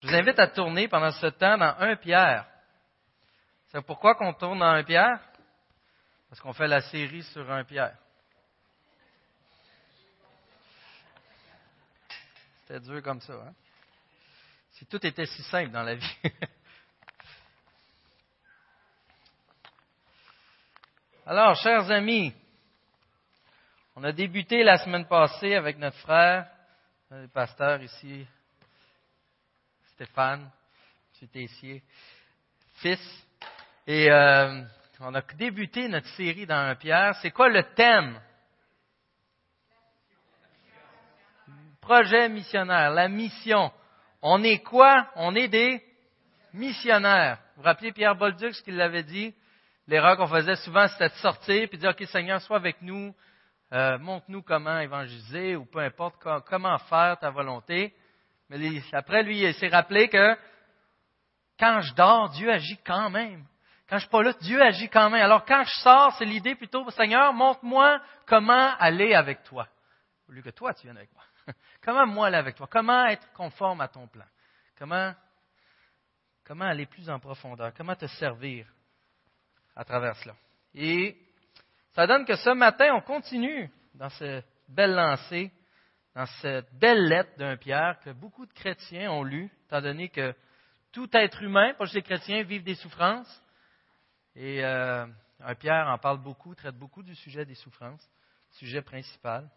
Je vous invite à tourner pendant ce temps dans 1 Pierre. C'est pourquoi qu'on tourne dans 1 Pierre? Parce qu'on fait la série sur 1 Pierre. C'était dur comme ça. Hein? Si tout était si simple dans la vie. Alors, chers amis, on a débuté la semaine passée avec notre frère, le pasteur ici, Stéphane, M. Tessier, fils. Et euh, on a débuté notre série dans un Pierre. C'est quoi le thème? Projet missionnaire, la mission. On est quoi? On est des missionnaires. Vous vous rappelez Pierre Bolduc, ce qu'il avait dit? L'erreur qu'on faisait souvent, c'était de sortir et de dire, OK, Seigneur, sois avec nous, euh, montre-nous comment évangéliser ou peu importe comment faire ta volonté. Mais après, lui, il s'est rappelé que quand je dors, Dieu agit quand même. Quand je suis pas là, Dieu agit quand même. Alors quand je sors, c'est l'idée plutôt, Seigneur, montre-moi comment aller avec toi. Au lieu que toi, tu viennes avec moi. comment moi aller avec toi? Comment être conforme à ton plan? Comment, comment aller plus en profondeur? Comment te servir à travers cela? Et ça donne que ce matin, on continue dans cette belle lancée dans cette belle lettre d'un Pierre que beaucoup de chrétiens ont lu, étant donné que tout être humain, pas juste les chrétiens, vivent des souffrances. Et euh, un Pierre en parle beaucoup, traite beaucoup du sujet des souffrances, sujet principal.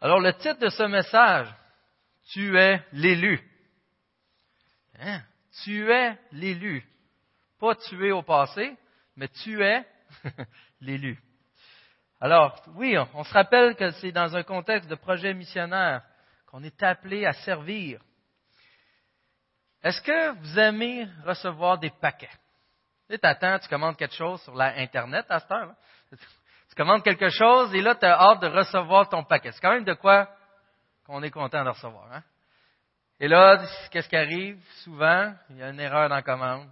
Alors le titre de ce message, Tu es l'élu. Hein? Tu es l'élu. Pas tu es au passé, mais tu es l'élu. Alors, oui, on se rappelle que c'est dans un contexte de projet missionnaire qu'on est appelé à servir. Est-ce que vous aimez recevoir des paquets? Tu t'attends, tu commandes quelque chose sur l'Internet à cette heure. Tu commandes quelque chose et là, tu as hâte de recevoir ton paquet. C'est quand même de quoi qu'on est content de recevoir. Hein? Et là, qu'est-ce qui arrive? Souvent, il y a une erreur dans la commande.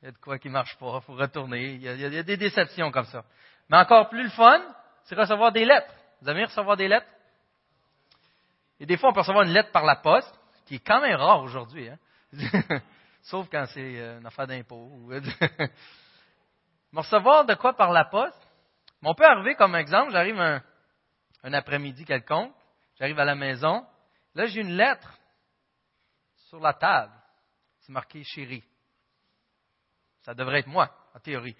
Il y a de quoi qui marche pas, il faut retourner. il y a des déceptions comme ça. Mais encore plus le fun, c'est recevoir des lettres. Vous aimez recevoir des lettres? Et des fois, on peut recevoir une lettre par la poste, qui est quand même rare aujourd'hui. Hein? Sauf quand c'est euh, une affaire d'impôt. Mais recevoir de quoi par la poste? on peut arriver comme exemple, j'arrive un, un après-midi quelconque, j'arrive à la maison, là j'ai une lettre sur la table. C'est marqué chérie. Ça devrait être moi, en théorie.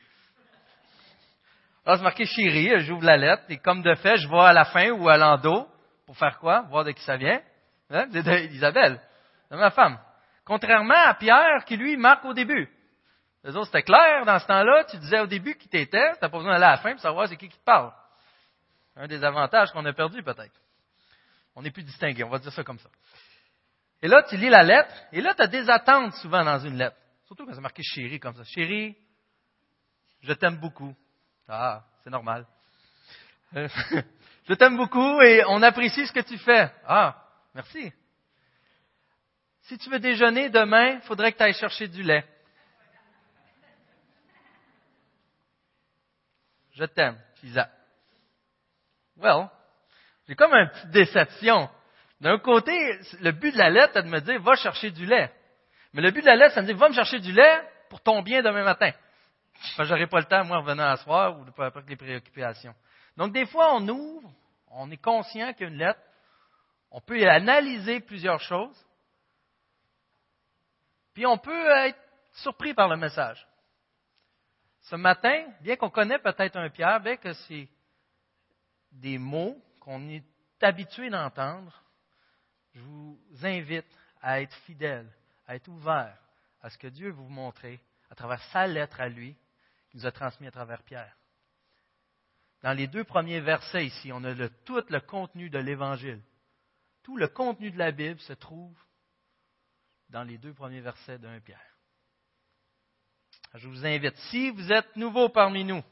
Alors, c'est marqué chérie, j'ouvre la lettre, et comme de fait, je vois à la fin ou à l'endos, pour faire quoi? Voir de qui ça vient. Hein? C'est d'Isabelle, de ma femme. Contrairement à Pierre, qui lui marque au début. Les autres, c'était clair dans ce temps-là, tu disais au début qui t'étais, tu n'as pas besoin d'aller à la fin pour savoir c'est qui qui te parle. Un des avantages qu'on a perdu peut-être. On est plus distingué, on va dire ça comme ça. Et là, tu lis la lettre, et là, tu as des attentes souvent dans une lettre. Surtout quand c'est marqué chérie comme ça. Chérie, je t'aime beaucoup. Ah, c'est normal. Euh, je t'aime beaucoup et on apprécie ce que tu fais. Ah, merci. Si tu veux déjeuner demain, il faudrait que tu ailles chercher du lait. Je t'aime, Lisa. Well, j'ai comme une petite déception. D'un côté, le but de la lettre, c'est de me dire, va chercher du lait. Mais le but de la lettre, c'est de me dire, va me chercher du lait pour ton bien demain matin. Je n'aurai pas le temps, moi, en à soir ou après les préoccupations. Donc, des fois, on ouvre, on est conscient qu'il y a une lettre, on peut analyser plusieurs choses, puis on peut être surpris par le message. Ce matin, bien qu'on connaît peut-être un Pierre, bien que c'est des mots qu'on est habitué d'entendre, je vous invite à être fidèle, à être ouvert à ce que Dieu vous montrer à travers sa lettre à lui, nous a transmis à travers Pierre. Dans les deux premiers versets ici, on a tout le contenu de l'Évangile. Tout le contenu de la Bible se trouve dans les deux premiers versets d'un Pierre. Je vous invite, si vous êtes nouveau parmi nous,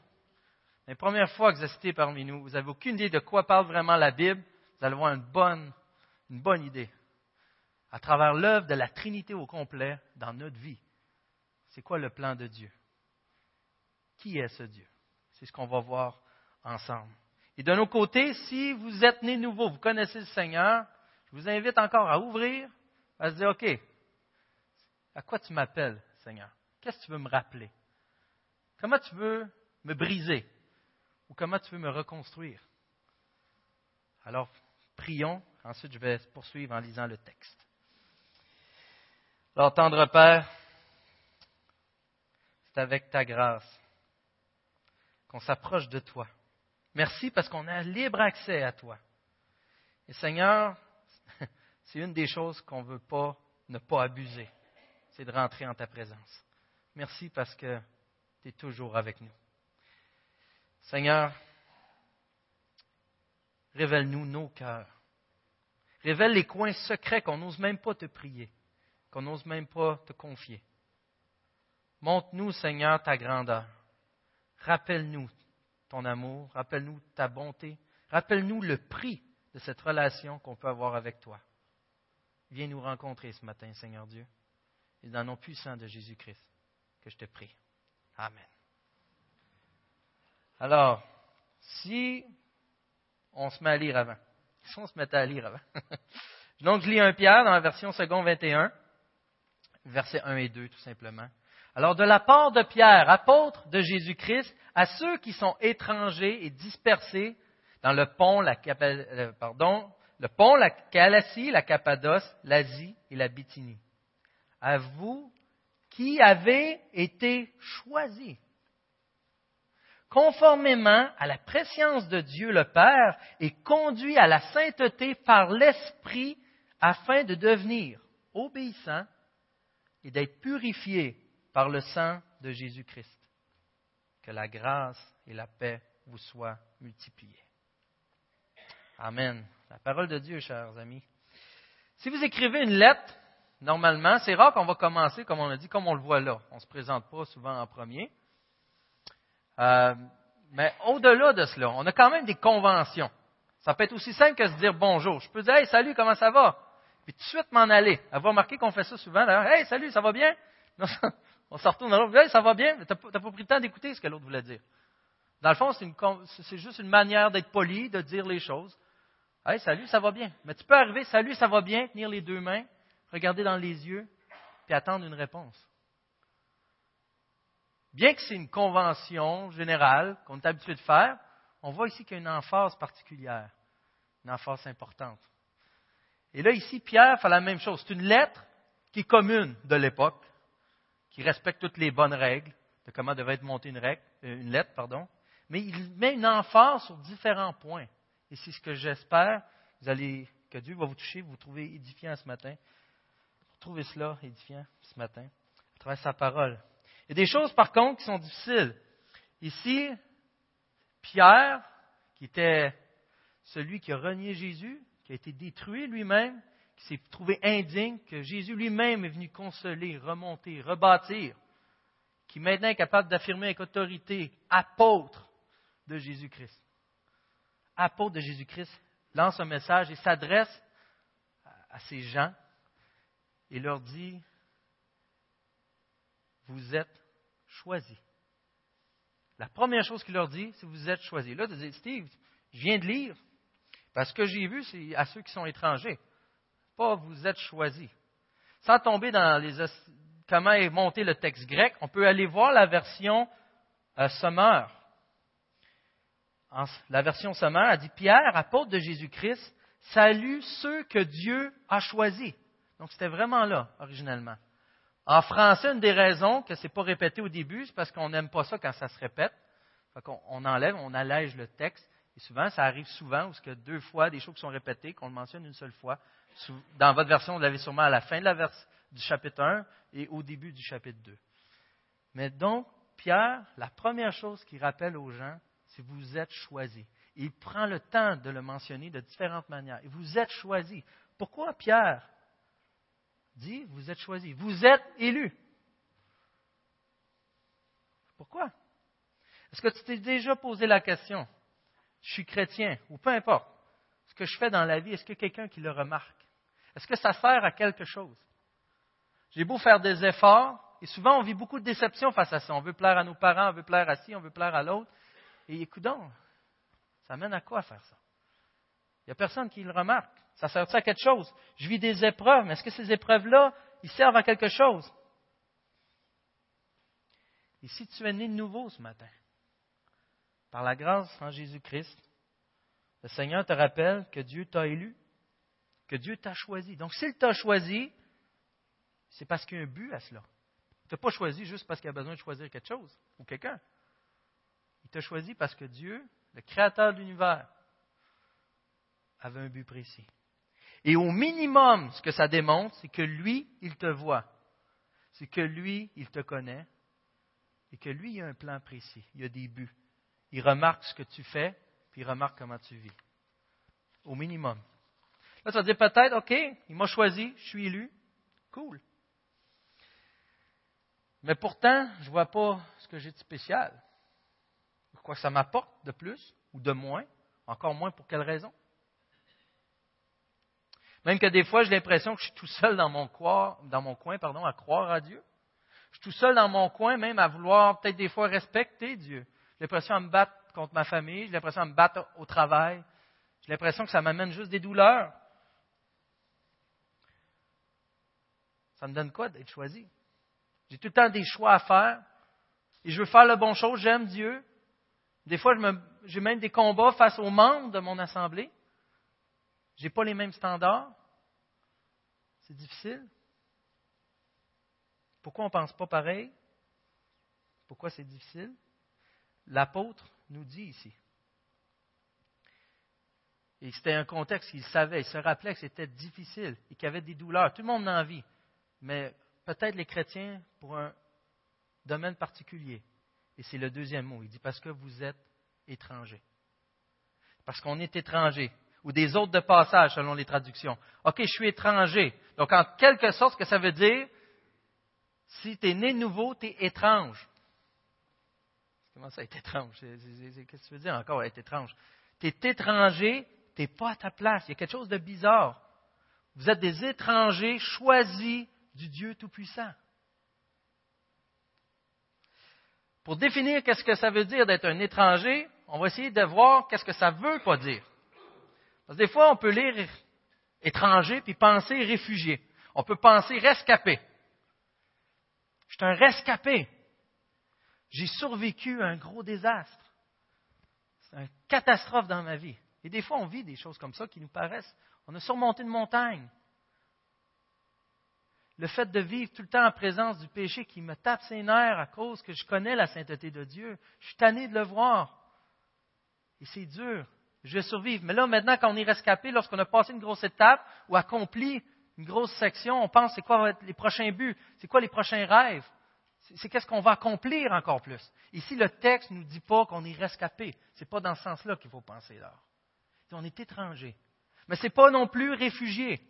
la première fois que vous assistez parmi nous, vous n'avez aucune idée de quoi parle vraiment la Bible, vous allez avoir une bonne idée. À travers l'œuvre de la Trinité au complet dans notre vie, c'est quoi le plan de Dieu? Qui est ce Dieu? C'est ce qu'on va voir ensemble. Et de nos côtés, si vous êtes né nouveau, vous connaissez le Seigneur, je vous invite encore à ouvrir à se dire, OK, à quoi tu m'appelles, Seigneur? Qu'est-ce que tu veux me rappeler? Comment tu veux me briser? Ou comment tu veux me reconstruire? Alors, prions. Ensuite, je vais poursuivre en lisant le texte. Alors, tendre Père, c'est avec ta grâce qu'on s'approche de toi. Merci parce qu'on a libre accès à toi. Et Seigneur, c'est une des choses qu'on ne veut pas ne pas abuser, c'est de rentrer en ta présence. Merci parce que tu es toujours avec nous. Seigneur, révèle-nous nos cœurs. Révèle les coins secrets qu'on n'ose même pas te prier, qu'on n'ose même pas te confier. Montre-nous, Seigneur, ta grandeur. Rappelle-nous ton amour, rappelle-nous ta bonté, rappelle-nous le prix de cette relation qu'on peut avoir avec toi. Viens nous rencontrer ce matin, Seigneur Dieu, et dans le nom puissant de Jésus-Christ que je te prie. Amen. Alors, si on se met à lire avant, si on se mettait à lire avant. Donc, je lis un Pierre dans la version second 21, versets 1 et 2, tout simplement. Alors, de la part de Pierre, apôtre de Jésus-Christ, à ceux qui sont étrangers et dispersés dans le pont, la, pardon, le pont, la Galatie, la Cappadoce, l'Asie et la Bithynie. À vous qui avez été choisis, conformément à la préscience de Dieu le Père et conduits à la sainteté par l'Esprit afin de devenir obéissants et d'être purifiés par le sang de Jésus-Christ. Que la grâce et la paix vous soient multipliées. Amen. La parole de Dieu, chers amis. Si vous écrivez une lettre, normalement, c'est rare qu'on va commencer, comme on a dit, comme on le voit là. On ne se présente pas souvent en premier. Euh, mais au-delà de cela, on a quand même des conventions. Ça peut être aussi simple que se dire bonjour. Je peux dire, hey, salut, comment ça va? Puis tout de suite m'en aller. Avoir remarqué qu'on fait ça souvent, d'ailleurs? Hey, salut, ça va bien? On se retourne dans l'autre. Hey, ça va bien? Tu n'as pas pris le temps d'écouter ce que l'autre voulait dire. Dans le fond, c'est juste une manière d'être poli, de dire les choses. Hey, salut, ça va bien. Mais tu peux arriver, salut, ça va bien, tenir les deux mains, regarder dans les yeux, puis attendre une réponse. Bien que c'est une convention générale qu'on est habitué de faire, on voit ici qu'il y a une emphase particulière, une emphase importante. Et là, ici, Pierre fait la même chose. C'est une lettre qui est commune de l'époque, qui respecte toutes les bonnes règles de comment devait être montée une, euh, une lettre, pardon. Mais il met une emphase sur différents points. Et c'est ce que j'espère vous allez, que Dieu va vous toucher, vous, trouvez édifiant ce matin. Vous trouvez cela édifiant ce matin à travers sa parole. Il y a des choses, par contre, qui sont difficiles. Ici, Pierre, qui était celui qui a renié Jésus, qui a été détruit lui-même, s'est trouvé indigne, que Jésus lui-même est venu consoler, remonter, rebâtir, qui maintenant est capable d'affirmer avec autorité, apôtre de Jésus-Christ. Apôtre de Jésus-Christ lance un message et s'adresse à ces gens et leur dit, vous êtes choisis. La première chose qu'il leur dit, c'est vous êtes choisis. Là, tu dis, Steve, je viens de lire. Parce que j'ai vu, c'est à ceux qui sont étrangers. Pas vous êtes choisis. Sans tomber dans les, comment est monté le texte grec, on peut aller voir la version euh. La version Sommer a dit Pierre, apôtre de Jésus-Christ, salue ceux que Dieu a choisis. Donc c'était vraiment là, originellement. En français, une des raisons que ce n'est pas répété au début, c'est parce qu'on n'aime pas ça quand ça se répète. on enlève, on allège le texte. Et souvent, ça arrive souvent, parce que deux fois, des choses qui sont répétées, qu'on le mentionne une seule fois. Dans votre version, vous l'avez sûrement à la fin du chapitre 1 et au début du chapitre 2. Mais donc, Pierre, la première chose qu'il rappelle aux gens, c'est vous êtes choisis. Il prend le temps de le mentionner de différentes manières. Et vous êtes choisis. Pourquoi Pierre dit, vous êtes choisi, vous êtes élu. Pourquoi? Est-ce que tu t'es déjà posé la question, je suis chrétien, ou peu importe, ce que je fais dans la vie, est-ce a quelqu'un qui le remarque? Est-ce que ça sert à quelque chose? J'ai beau faire des efforts, et souvent on vit beaucoup de déceptions face à ça. On veut plaire à nos parents, on veut plaire à ci, on veut plaire à l'autre. Et écoute donc, ça mène à quoi faire ça? Il n'y a personne qui le remarque. Ça sert à quelque chose? Je vis des épreuves, mais est-ce que ces épreuves-là, ils servent à quelque chose? Et si tu es né de nouveau ce matin, par la grâce en Jésus-Christ, le Seigneur te rappelle que Dieu t'a élu, que Dieu t'a choisi. Donc, s'il t'a choisi, c'est parce qu'il y a un but à cela. Il t'a pas choisi juste parce qu'il a besoin de choisir quelque chose ou quelqu'un. Il t'a choisi parce que Dieu, le Créateur de l'univers, avait un but précis. Et au minimum, ce que ça démontre, c'est que lui, il te voit. C'est que lui, il te connaît. Et que lui, il a un plan précis. Il a des buts. Il remarque ce que tu fais, puis il remarque comment tu vis. Au minimum. Là, tu vas dire peut-être, OK, il m'a choisi, je suis élu. Cool. Mais pourtant, je ne vois pas ce que j'ai de spécial. Quoi que ça m'apporte de plus ou de moins. Encore moins pour quelle raison? Même que des fois, j'ai l'impression que je suis tout seul dans mon, coin, dans mon coin pardon, à croire à Dieu. Je suis tout seul dans mon coin, même à vouloir peut-être des fois respecter Dieu. J'ai l'impression à me battre contre ma famille, j'ai l'impression à me battre au travail. J'ai l'impression que ça m'amène juste des douleurs. Ça me donne quoi d'être choisi? J'ai tout le temps des choix à faire. Et je veux faire le bon chose. J'aime Dieu. Des fois, j'ai même des combats face aux membres de mon assemblée. Je n'ai pas les mêmes standards. C'est difficile. Pourquoi on ne pense pas pareil? Pourquoi c'est difficile? L'apôtre nous dit ici. Et c'était un contexte qu'il savait, il se rappelait que c'était difficile et qu'il y avait des douleurs. Tout le monde en vit. Mais peut-être les chrétiens pour un domaine particulier. Et c'est le deuxième mot. Il dit parce que vous êtes étrangers. Parce qu'on est étranger. Ou des autres de passage selon les traductions. OK, je suis étranger. Donc en quelque sorte, ce que ça veut dire, si tu es né nouveau, tu es étrange. Comment ça être étrange? Qu'est-ce que tu veux dire encore être étrange? Tu es étranger, tu n'es pas à ta place. Il y a quelque chose de bizarre. Vous êtes des étrangers choisis du Dieu Tout-Puissant. Pour définir qu'est-ce que ça veut dire d'être un étranger, on va essayer de voir qu'est-ce que ça veut pas dire. Parce que des fois, on peut lire étranger puis penser réfugié. On peut penser rescapé. Je suis un rescapé. J'ai survécu à un gros désastre. C'est une catastrophe dans ma vie. Et des fois, on vit des choses comme ça qui nous paraissent. On a surmonté une montagne le fait de vivre tout le temps en présence du péché qui me tape ses nerfs à cause que je connais la sainteté de Dieu. Je suis tanné de le voir. Et c'est dur. Je vais survivre. Mais là, maintenant, quand on est rescapé, lorsqu'on a passé une grosse étape ou accompli une grosse section, on pense c'est quoi les prochains buts, c'est quoi les prochains rêves, c'est qu'est-ce qu'on va accomplir encore plus? Ici, le texte ne nous dit pas qu'on est rescapé. Ce n'est pas dans ce sens-là qu'il faut penser là. On est étranger. Mais ce n'est pas non plus réfugié.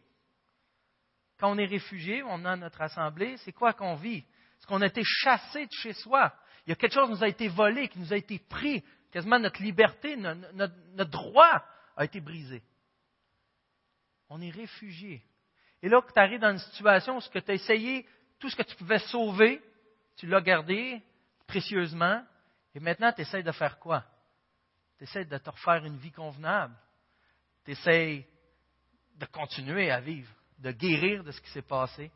Quand on est réfugié, on a notre assemblée, c'est quoi qu'on vit? C'est qu'on a été chassé de chez soi? Il y a quelque chose qui nous a été volé, qui nous a été pris. Quasiment notre liberté, notre, droit a été brisé. On est réfugié. Et là, que tu arrives dans une situation où tu as essayé tout ce que tu pouvais sauver, tu l'as gardé précieusement, et maintenant tu essaies de faire quoi? Tu essaies de te refaire une vie convenable. Tu essaies de continuer à vivre de guérir de ce qui s'est passé,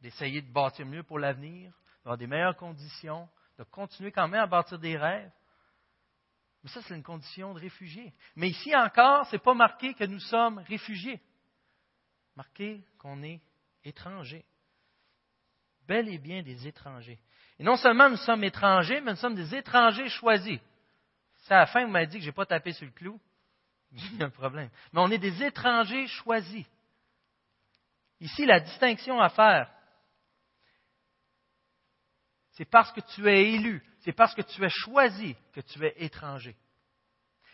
d'essayer de bâtir mieux pour l'avenir, d'avoir des meilleures conditions, de continuer quand même à bâtir des rêves. Mais ça, c'est une condition de réfugié. Mais ici encore, ce n'est pas marqué que nous sommes réfugiés. Marqué qu'on est étrangers. Bel et bien des étrangers. Et non seulement nous sommes étrangers, mais nous sommes des étrangers choisis. C'est à la fin, vous m'avez dit que je n'ai pas tapé sur le clou. Il y a un problème. Mais on est des étrangers choisis. Ici, la distinction à faire, c'est parce que tu es élu, c'est parce que tu es choisi que tu es étranger.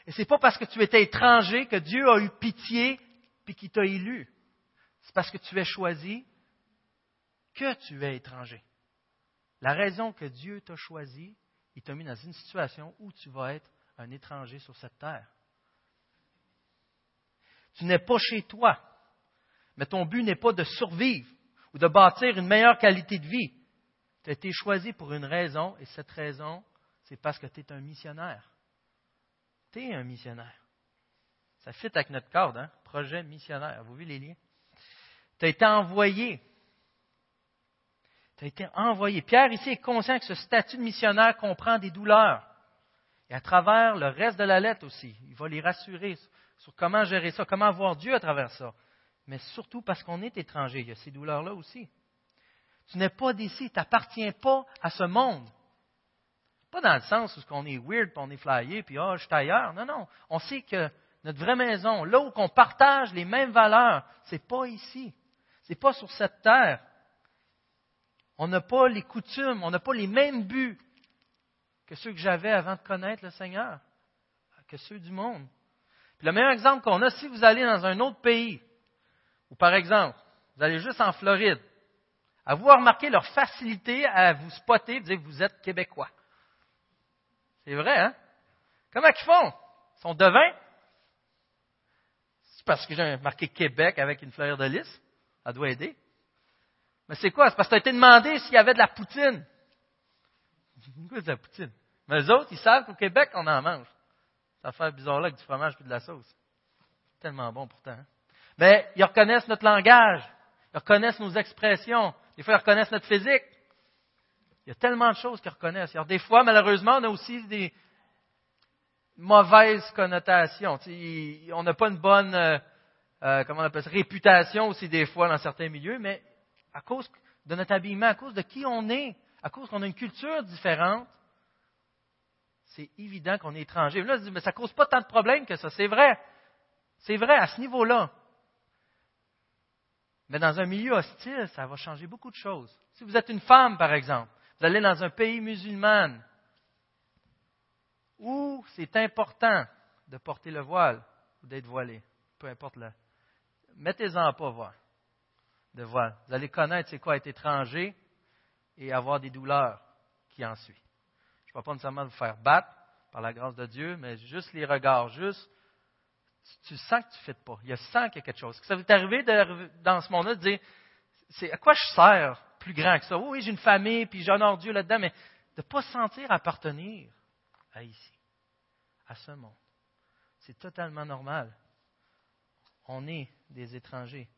Et ce n'est pas parce que tu étais étranger que Dieu a eu pitié et qu'il t'a élu. C'est parce que tu es choisi que tu es étranger. La raison que Dieu t'a choisi, il t'a mis dans une situation où tu vas être un étranger sur cette terre. Tu n'es pas chez toi. Mais ton but n'est pas de survivre ou de bâtir une meilleure qualité de vie. Tu as été choisi pour une raison, et cette raison, c'est parce que tu es un missionnaire. Tu es un missionnaire. Ça fit avec notre cadre, hein? projet missionnaire. Vous vu les liens? Tu as été envoyé. Tu as été envoyé. Pierre ici est conscient que ce statut de missionnaire comprend des douleurs. Et à travers le reste de la lettre aussi, il va les rassurer sur comment gérer ça, comment voir Dieu à travers ça. Mais surtout parce qu'on est étranger, il y a ces douleurs-là aussi. Tu n'es pas d'ici, tu n'appartiens pas à ce monde. Pas dans le sens où on est weird, puis on est flyé, puis oh, je suis ailleurs. Non, non. On sait que notre vraie maison, là où on partage les mêmes valeurs, c'est pas ici. C'est pas sur cette terre. On n'a pas les coutumes, on n'a pas les mêmes buts que ceux que j'avais avant de connaître le Seigneur, que ceux du monde. Puis le meilleur exemple qu'on a, si vous allez dans un autre pays, ou par exemple, vous allez juste en Floride, à vous remarquer leur facilité à vous spotter et dire que vous êtes québécois. C'est vrai, hein? Comment ils font? Ils sont devins? C'est parce que j'ai marqué Québec avec une fleur de lys? Ça doit aider. Mais c'est quoi? C'est parce que tu as été demandé s'il y avait de la poutine. Quoi de la poutine? Mais les autres, ils savent qu'au Québec, on en mange. Ça fait bizarre là avec du fromage et de la sauce. Tellement bon pourtant. Hein? Mais ils reconnaissent notre langage. Ils reconnaissent nos expressions. Des fois, ils reconnaissent notre physique. Il y a tellement de choses qu'ils reconnaissent. Alors, des fois, malheureusement, on a aussi des mauvaises connotations. on n'a pas une bonne euh, euh, comment on appelle ça, réputation aussi des fois dans certains milieux, mais à cause de notre habillement, à cause de qui on est, à cause qu'on a une culture différente, c'est évident qu'on est étranger. Là, mais ça ne cause pas tant de problèmes que ça. C'est vrai. C'est vrai à ce niveau-là. Mais dans un milieu hostile, ça va changer beaucoup de choses. Si vous êtes une femme, par exemple, vous allez dans un pays musulman où c'est important de porter le voile ou d'être voilé, peu importe le. Mettez-en pas voir de voile. Vous allez connaître c'est quoi être étranger et avoir des douleurs qui en suivent. Je ne vais pas nécessairement vous faire battre par la grâce de Dieu, mais juste les regards, juste tu sens que tu ne fais pas. Il y a sens qu'il y a quelque chose. Ça vous est arrivé dans ce monde-là de dire c'est à quoi je sers plus grand que ça? Oui, j'ai une famille, puis j'honore Dieu là-dedans, mais de ne pas se sentir appartenir à ici, à ce monde. C'est totalement normal. On est des étrangers.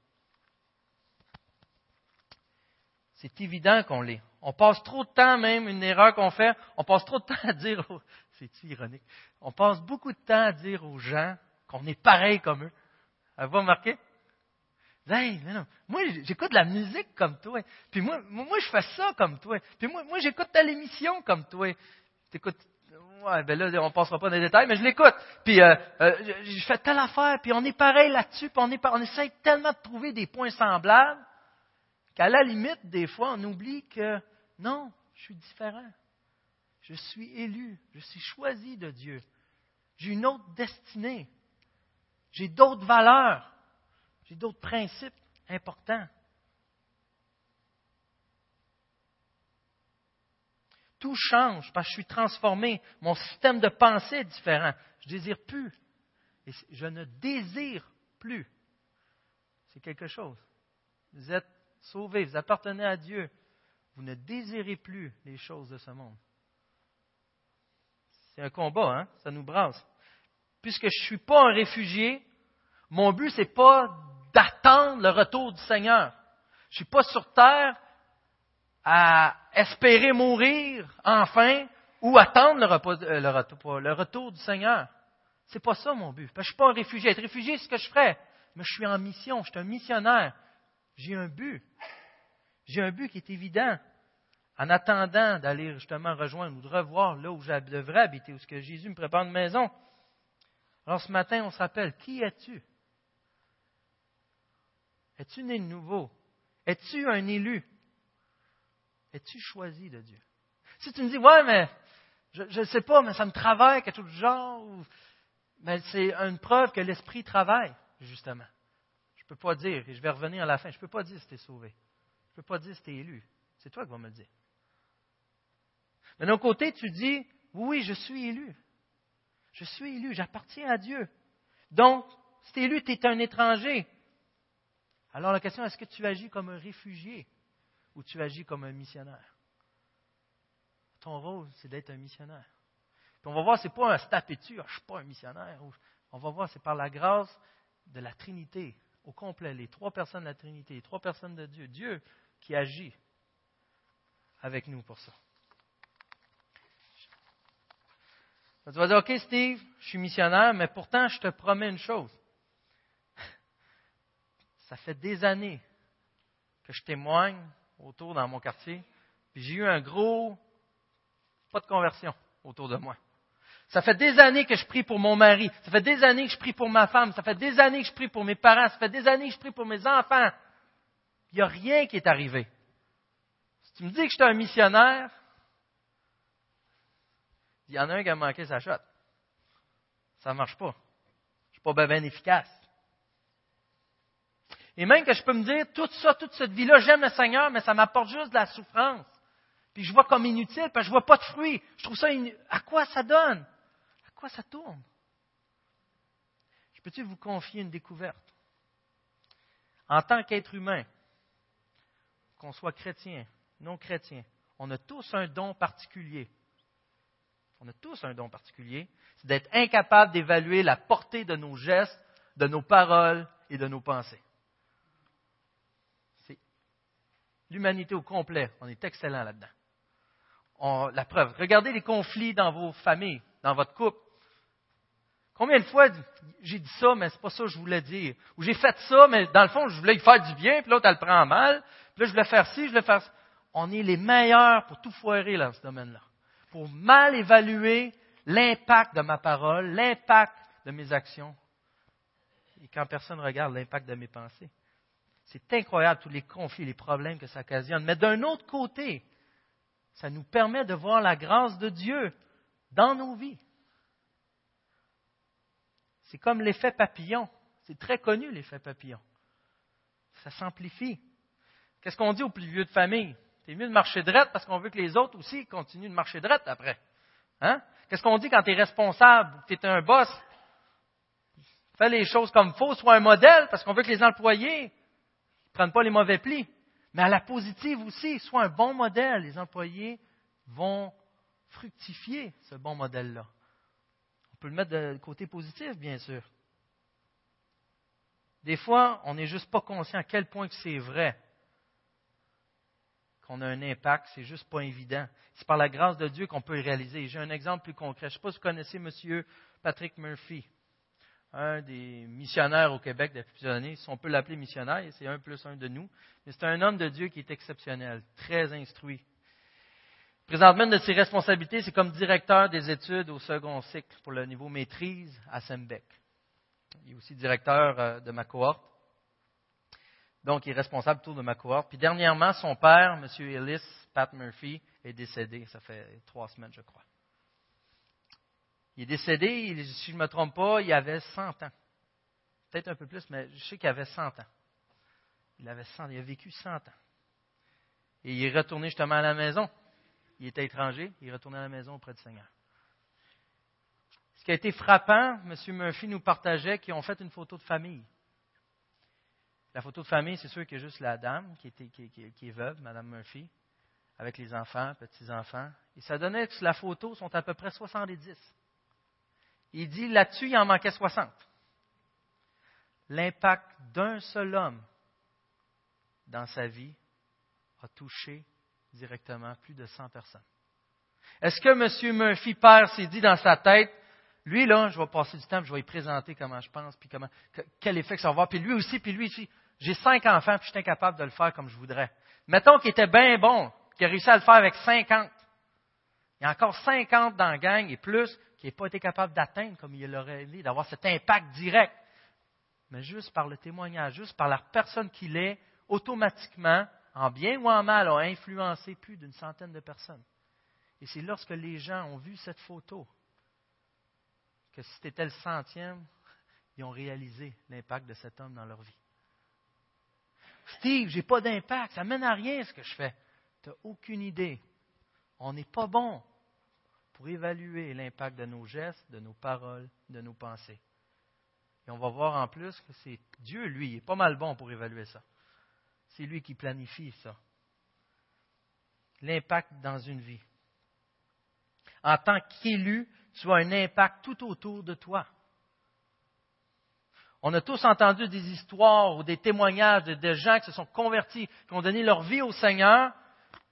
C'est évident qu'on l'est. On passe trop de temps, même une erreur qu'on fait, on passe trop de temps à dire, c'est ironique, on passe beaucoup de temps à dire aux gens qu'on est pareil comme eux. Avez-vous remarqué? Hey, non, moi, j'écoute de la musique comme toi. Puis moi, moi, je fais ça comme toi. Puis moi, moi j'écoute telle émission comme toi. T'écoutes. Ouais, ben là, on passera pas dans les détails, mais je l'écoute. Puis euh, euh, je fais telle affaire, puis on est pareil là-dessus, puis on, est, on essaye tellement de trouver des points semblables qu'à la limite, des fois, on oublie que non, je suis différent. Je suis élu, je suis choisi de Dieu. J'ai une autre destinée. J'ai d'autres valeurs. J'ai d'autres principes importants. Tout change parce que je suis transformé. Mon système de pensée est différent. Je désire plus. Et je ne désire plus. C'est quelque chose. Vous êtes sauvés, vous appartenez à Dieu. Vous ne désirez plus les choses de ce monde. C'est un combat, hein? Ça nous brasse. Puisque je ne suis pas un réfugié, mon but, ce n'est pas d'attendre le retour du Seigneur. Je ne suis pas sur terre à espérer mourir enfin ou attendre le, euh, retour, du Seigneur. Ce n'est pas ça mon but. je ne suis pas un réfugié. Être réfugié, c'est ce que je ferais. Mais je suis en mission, je suis un missionnaire. J'ai un but. J'ai un but qui est évident. En attendant d'aller justement rejoindre ou de revoir là où je devrais habiter, où ce que Jésus me prépare une maison. Alors ce matin, on se rappelle, qui es-tu? Es-tu né de nouveau? Es-tu un élu? Es-tu choisi de Dieu? Si tu me dis, ouais, mais je ne sais pas, mais ça me travaille, quelque chose du genre, mais c'est une preuve que l'Esprit travaille, justement. Peux pas dire, et je vais revenir à la fin, je ne peux pas dire si tu es sauvé. Je ne peux pas dire si tu es élu. C'est toi qui vas me dire. Mais d'un côté, tu dis, oui, je suis élu. Je suis élu, j'appartiens à Dieu. Donc, si tu es élu, tu es un étranger. Alors la question, est-ce que tu agis comme un réfugié ou tu agis comme un missionnaire? Ton rôle, c'est d'être un missionnaire. Puis on va voir, ce n'est pas un stapétu, ah, je ne suis pas un missionnaire. On va voir, c'est par la grâce de la Trinité au complet, les trois personnes de la Trinité, les trois personnes de Dieu. Dieu qui agit avec nous pour ça. Tu vas dire, OK, Steve, je suis missionnaire, mais pourtant, je te promets une chose. Ça fait des années que je témoigne autour dans mon quartier, puis j'ai eu un gros pas de conversion autour de moi. Ça fait des années que je prie pour mon mari, ça fait des années que je prie pour ma femme, ça fait des années que je prie pour mes parents, ça fait des années que je prie pour mes enfants. Il n'y a rien qui est arrivé. Si tu me dis que je suis un missionnaire, il y en a un qui a manqué sa shot. Ça ne marche pas. Je ne suis pas bien efficace. Et même que je peux me dire, tout ça, toute cette vie-là, j'aime le Seigneur, mais ça m'apporte juste de la souffrance. Puis je vois comme inutile, parce que je vois pas de fruits. Je trouve ça inutile. À quoi ça donne? Ça tourne? Je peux-tu vous confier une découverte? En tant qu'être humain, qu'on soit chrétien, non chrétien, on a tous un don particulier on a tous un don particulier, c'est d'être incapable d'évaluer la portée de nos gestes, de nos paroles et de nos pensées. C'est l'humanité au complet. On est excellent là-dedans. la preuve, regardez les conflits dans vos familles, dans votre couple. Combien de fois j'ai dit ça, mais c'est pas ça que je voulais dire? Ou j'ai fait ça, mais dans le fond, je voulais lui faire du bien, puis l'autre, elle le prend mal. Puis là, je voulais faire ci, je voulais faire ça. On est les meilleurs pour tout foirer dans ce domaine-là pour mal évaluer l'impact de ma parole, l'impact de mes actions. Et quand personne regarde l'impact de mes pensées. C'est incroyable tous les conflits, les problèmes que ça occasionne. Mais d'un autre côté, ça nous permet de voir la grâce de Dieu dans nos vies. C'est comme l'effet papillon. C'est très connu, l'effet papillon. Ça s'amplifie. Qu'est-ce qu'on dit aux plus vieux de famille? C'est mieux de marcher droite parce qu'on veut que les autres aussi continuent de marcher droite après. Hein? Qu'est-ce qu'on dit quand tu es responsable, tu es un boss? Fais les choses comme faut, sois un modèle parce qu'on veut que les employés ne prennent pas les mauvais plis. Mais à la positive aussi, sois un bon modèle. Les employés vont fructifier ce bon modèle-là. Peut le mettre de côté positif, bien sûr. Des fois, on n'est juste pas conscient à quel point que c'est vrai qu'on a un impact, c'est juste pas évident. C'est par la grâce de Dieu qu'on peut le réaliser. J'ai un exemple plus concret. Je ne sais pas si vous connaissez M. Patrick Murphy, un des missionnaires au Québec depuis plusieurs années. Si on peut l'appeler missionnaire, c'est un plus un de nous. Mais c'est un homme de Dieu qui est exceptionnel, très instruit. Présentement, de ses responsabilités, c'est comme directeur des études au second cycle pour le niveau maîtrise à Sembec. Il est aussi directeur euh, de ma cohorte. Donc, il est responsable autour de ma cohorte. Puis dernièrement, son père, M. Ellis, Pat Murphy, est décédé. Ça fait trois semaines, je crois. Il est décédé, si je ne me trompe pas, il avait 100 ans. Peut-être un peu plus, mais je sais qu'il avait 100 ans. Il avait 100, il a vécu 100 ans. Et il est retourné justement à la maison. Il était étranger, il retourné à la maison auprès du Seigneur. Ce qui a été frappant, M. Murphy nous partageait qu'ils ont fait une photo de famille. La photo de famille, c'est sûr qu'il y a juste la dame qui, est veuve, Mme Murphy, avec les enfants, petits-enfants. Et ça donnait que la photo sont à peu près 70. Il dit là-dessus, il en manquait 60. L'impact d'un seul homme dans sa vie a touché directement plus de 100 personnes. Est-ce que M. Murphy père s'est dit dans sa tête, lui là, je vais passer du temps, je vais lui présenter comment je pense, puis comment, quel effet que ça va avoir, puis lui aussi, puis lui aussi, j'ai cinq enfants, puis je suis incapable de le faire comme je voudrais. Mettons qu'il était bien bon, qu'il a réussi à le faire avec 50. Il y a encore 50 dans la gang et plus qui n'a pas été capable d'atteindre comme il l'aurait aimé, d'avoir cet impact direct. Mais juste par le témoignage, juste par la personne qu'il est, automatiquement, en bien ou en mal, a influencé plus d'une centaine de personnes. Et c'est lorsque les gens ont vu cette photo que si c'était le centième, ils ont réalisé l'impact de cet homme dans leur vie. Steve, j'ai pas d'impact, ça mène à rien ce que je fais. Tu n'as aucune idée. On n'est pas bon pour évaluer l'impact de nos gestes, de nos paroles, de nos pensées. Et on va voir en plus que c'est Dieu, lui, est pas mal bon pour évaluer ça. C'est lui qui planifie ça. L'impact dans une vie. En tant qu'élu, tu as un impact tout autour de toi. On a tous entendu des histoires ou des témoignages de, gens qui se sont convertis, qui ont donné leur vie au Seigneur,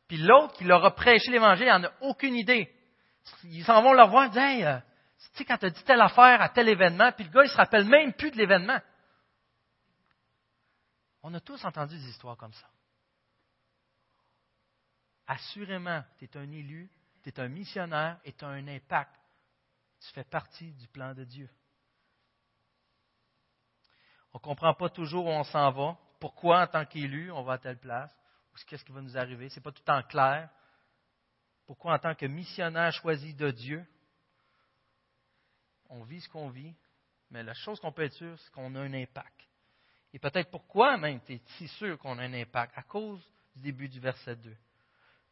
puis l'autre qui leur a prêché l'Évangile n'en a aucune idée. Ils s'en vont leur voir et disent Hey, euh, tu sais, quand tu as dit telle affaire à tel événement, puis le gars, il se rappelle même plus de l'événement. On a tous entendu des histoires comme ça. Assurément, tu es un élu, tu es un missionnaire et tu as un impact. Tu fais partie du plan de Dieu. On ne comprend pas toujours où on s'en va. Pourquoi, en tant qu'élu, on va à telle place? Ou qu'est-ce qui va nous arriver? Ce n'est pas tout en clair. Pourquoi, en tant que missionnaire choisi de Dieu, on vit ce qu'on vit, mais la chose qu'on peut être sûr, c'est qu'on a un impact. Et peut-être pourquoi même tu es si sûr qu'on a un impact, à cause du début du verset 2.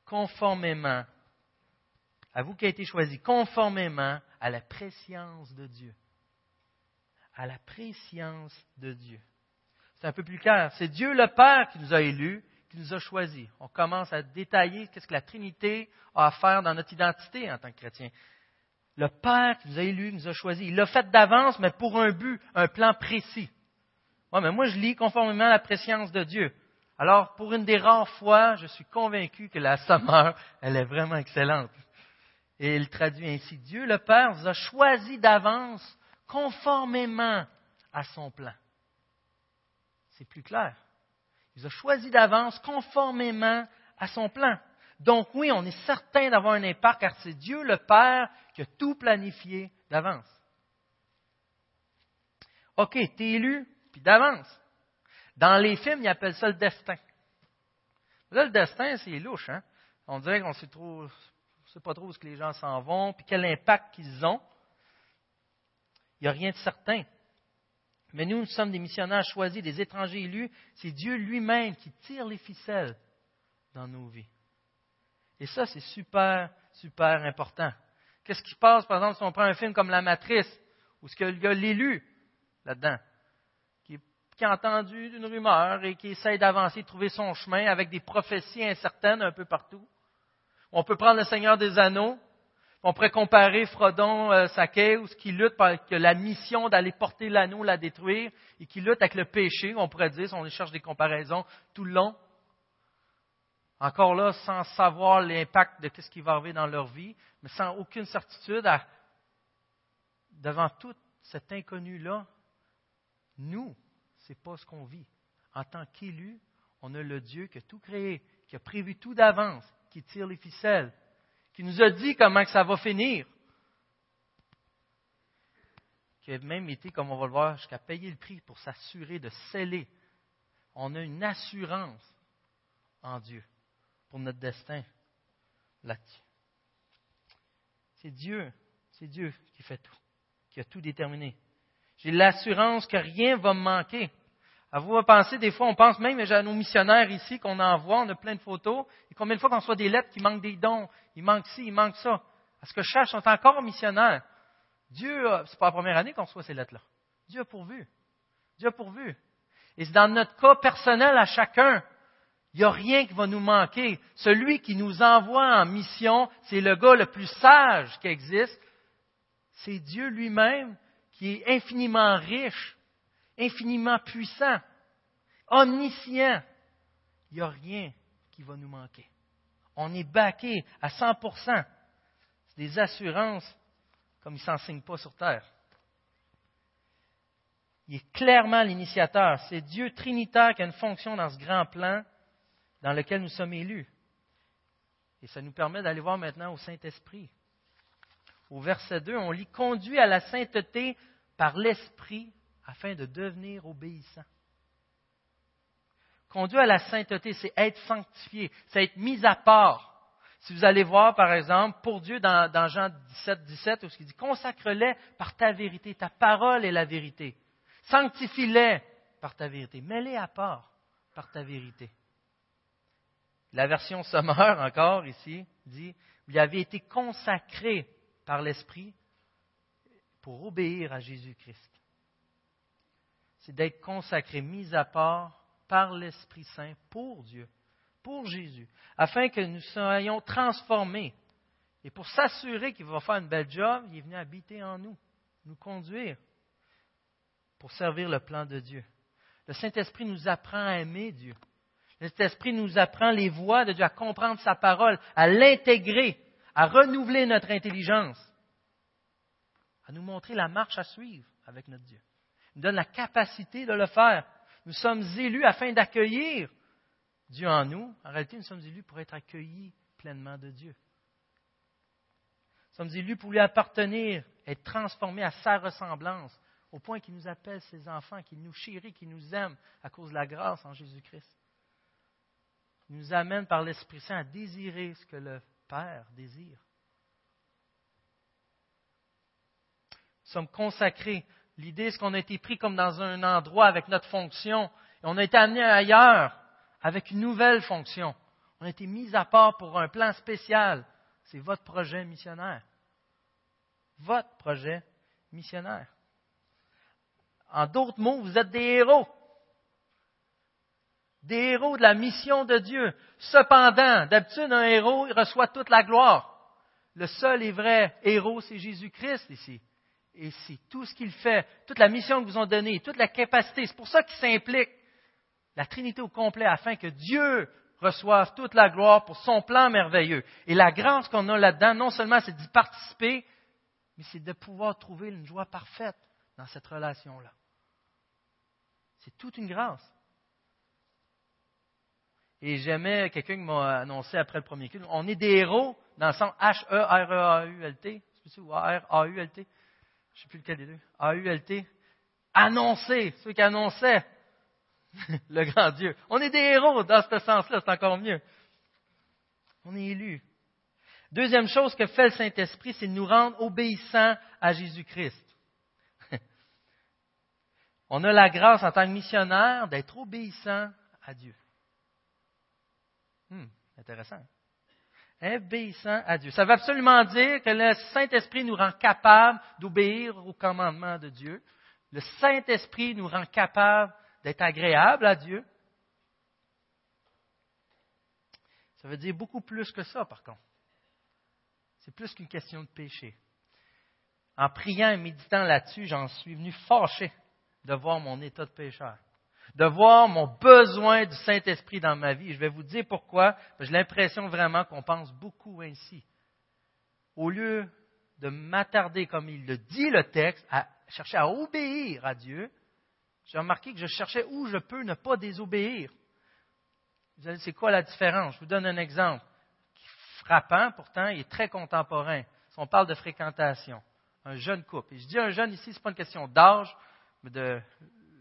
Conformément, à vous qui avez été choisi, conformément à la préscience de Dieu. À la préscience de Dieu. C'est un peu plus clair. C'est Dieu le Père qui nous a élus, qui nous a choisis. On commence à détailler qu'est-ce que la Trinité a à faire dans notre identité en tant que chrétien. Le Père qui nous a élus, nous a choisis, il l'a fait d'avance, mais pour un but, un plan précis. Mais moi, je lis conformément à la préscience de Dieu. Alors, pour une des rares fois, je suis convaincu que la sommeur, elle est vraiment excellente. Et il traduit ainsi, Dieu le Père vous a choisi d'avance conformément à son plan. C'est plus clair. Il vous a choisi d'avance conformément à son plan. Donc oui, on est certain d'avoir un impact car c'est Dieu le Père qui a tout planifié d'avance. OK, tu es élu, d'avance. Dans les films, ils appellent ça le destin. Là, le destin, c'est louche. Hein? On dirait qu'on ne sait, pas trop où que les gens s'en vont, puis quel impact qu'ils ont. Il n'y a rien de certain. Mais nous, nous sommes des missionnaires choisis, des étrangers élus. C'est Dieu lui-même qui tire les ficelles dans nos vies. Et ça, c'est super, super important. Qu'est-ce qui passe, par exemple, si on prend un film comme La Matrice, où ce y a l'élu là-dedans, qui, a entendu une rumeur et qui essaye d'avancer, de trouver son chemin avec des prophéties incertaines un peu partout. On peut prendre le Seigneur des Anneaux, on pourrait comparer Frodon, euh, ce qui lutte par la mission d'aller porter l'anneau, la détruire, et qui lutte avec le péché, on pourrait dire, si on cherche des comparaisons tout le long. Encore là, sans savoir l'impact de ce qui va arriver dans leur vie, mais sans aucune certitude, devant tout cet inconnu-là, nous, ce n'est pas ce qu'on vit. En tant qu'élus, on a le Dieu qui a tout créé, qui a prévu tout d'avance, qui tire les ficelles, qui nous a dit comment que ça va finir, qui a même été, comme on va le voir, jusqu'à payer le prix pour s'assurer de sceller. On a une assurance en Dieu pour notre destin là-dessus. C'est Dieu, c'est Dieu qui fait tout, qui a tout déterminé. J'ai l'assurance que rien ne va me manquer. À vous penser, des fois, on pense même à nos missionnaires ici qu'on envoie, on a plein de photos, et combien de fois qu'on soit des lettres qui manquent des dons, il manque ci, il manque ça. Parce que je cherche, sont encore missionnaires. Dieu, c'est pas la première année qu'on reçoit ces lettres-là. Dieu a pourvu. Dieu a pourvu. Et c'est dans notre cas personnel à chacun. Il n'y a rien qui va nous manquer. Celui qui nous envoie en mission, c'est le gars le plus sage qui existe. C'est Dieu lui-même qui est infiniment riche, infiniment puissant, omniscient. Il n'y a rien qui va nous manquer. On est baqué à 100%. C'est des assurances comme il ne s'enseigne pas sur terre. Il est clairement l'initiateur. C'est Dieu trinitaire qui a une fonction dans ce grand plan dans lequel nous sommes élus. Et ça nous permet d'aller voir maintenant au Saint-Esprit. Au verset 2, on lit Conduit à la sainteté par l'Esprit afin de devenir obéissant. Conduit à la sainteté, c'est être sanctifié, c'est être mis à part. Si vous allez voir, par exemple, pour Dieu dans, Jean 17, 17, où il dit Consacre-les par ta vérité, ta parole est la vérité. Sanctifie-les par ta vérité. Mets-les à part par ta vérité. La version sommaire, encore ici, dit Vous avez été consacré par l'Esprit pour obéir à Jésus-Christ. C'est d'être consacré, mis à part par l'Esprit Saint pour Dieu, pour Jésus, afin que nous soyons transformés. Et pour s'assurer qu'il va faire une belle job, il est venu habiter en nous, nous conduire. pour servir le plan de Dieu. Le Saint-Esprit nous apprend à aimer Dieu. Le Saint-Esprit nous apprend les voies de Dieu, à comprendre sa parole, à l'intégrer, à renouveler notre intelligence, à nous montrer la marche à suivre avec notre Dieu. Il nous donne la capacité de le faire. Nous sommes élus afin d'accueillir Dieu en nous. En réalité, nous sommes élus pour être accueillis pleinement de Dieu. Nous sommes élus pour lui appartenir, être transformés à sa ressemblance, au point qu'il nous appelle ses enfants, qu'il nous chérit, qu'il nous aime à cause de la grâce en Jésus-Christ. Il nous amène par l'Esprit Saint à désirer ce que le Père désire. Nous sommes consacrés. L'idée, c'est qu'on a été pris comme dans un endroit avec notre fonction, et on a été amené ailleurs avec une nouvelle fonction. On a été mis à part pour un plan spécial. C'est votre projet missionnaire. Votre projet missionnaire. En d'autres mots, vous êtes des héros. Des héros de la mission de Dieu. Cependant, d'habitude, un héros reçoit toute la gloire. Le seul et vrai héros, c'est Jésus-Christ ici. Et c'est tout ce qu'il fait, toute la mission que vous ont donnée, toute la capacité. C'est pour ça qu'il s'implique, la Trinité au complet, afin que Dieu reçoive toute la gloire pour son plan merveilleux. Et la grâce qu'on a là-dedans, non seulement c'est d'y participer, mais c'est de pouvoir trouver une joie parfaite dans cette relation-là. C'est toute une grâce. Et j'aimais quelqu'un qui m'a annoncé après le premier culte, on est des héros dans le sens H-E-R-E-A-U-L-T, ou R-A-U-L-T, je ne sais plus lequel des deux, A-U-L-T, annoncer, ceux qui annonçaient le grand Dieu. On est des héros dans ce sens-là, c'est encore mieux. On est élus. Deuxième chose que fait le Saint-Esprit, c'est de nous rendre obéissants à Jésus-Christ. On a la grâce en tant que missionnaire d'être obéissant à Dieu. Hmm, intéressant. Obéissant à Dieu. Ça veut absolument dire que le Saint-Esprit nous rend capable d'obéir aux commandements de Dieu. Le Saint-Esprit nous rend capable d'être agréable à Dieu. Ça veut dire beaucoup plus que ça, par contre. C'est plus qu'une question de péché. En priant et méditant là-dessus, j'en suis venu fâché de voir mon état de pécheur, de voir mon besoin du Saint-Esprit dans ma vie. je vais vous dire pourquoi. J'ai l'impression vraiment qu'on pense beaucoup ainsi. Au lieu de m'attarder, comme il le dit le texte, à chercher à obéir à Dieu, j'ai remarqué que je cherchais où je peux ne pas désobéir. Vous allez, c'est quoi la différence? Je vous donne un exemple frappant, pourtant, il est très contemporain. Si on parle de fréquentation, un jeune couple. Je dis un jeune ici, ce n'est pas une question d'âge, mais de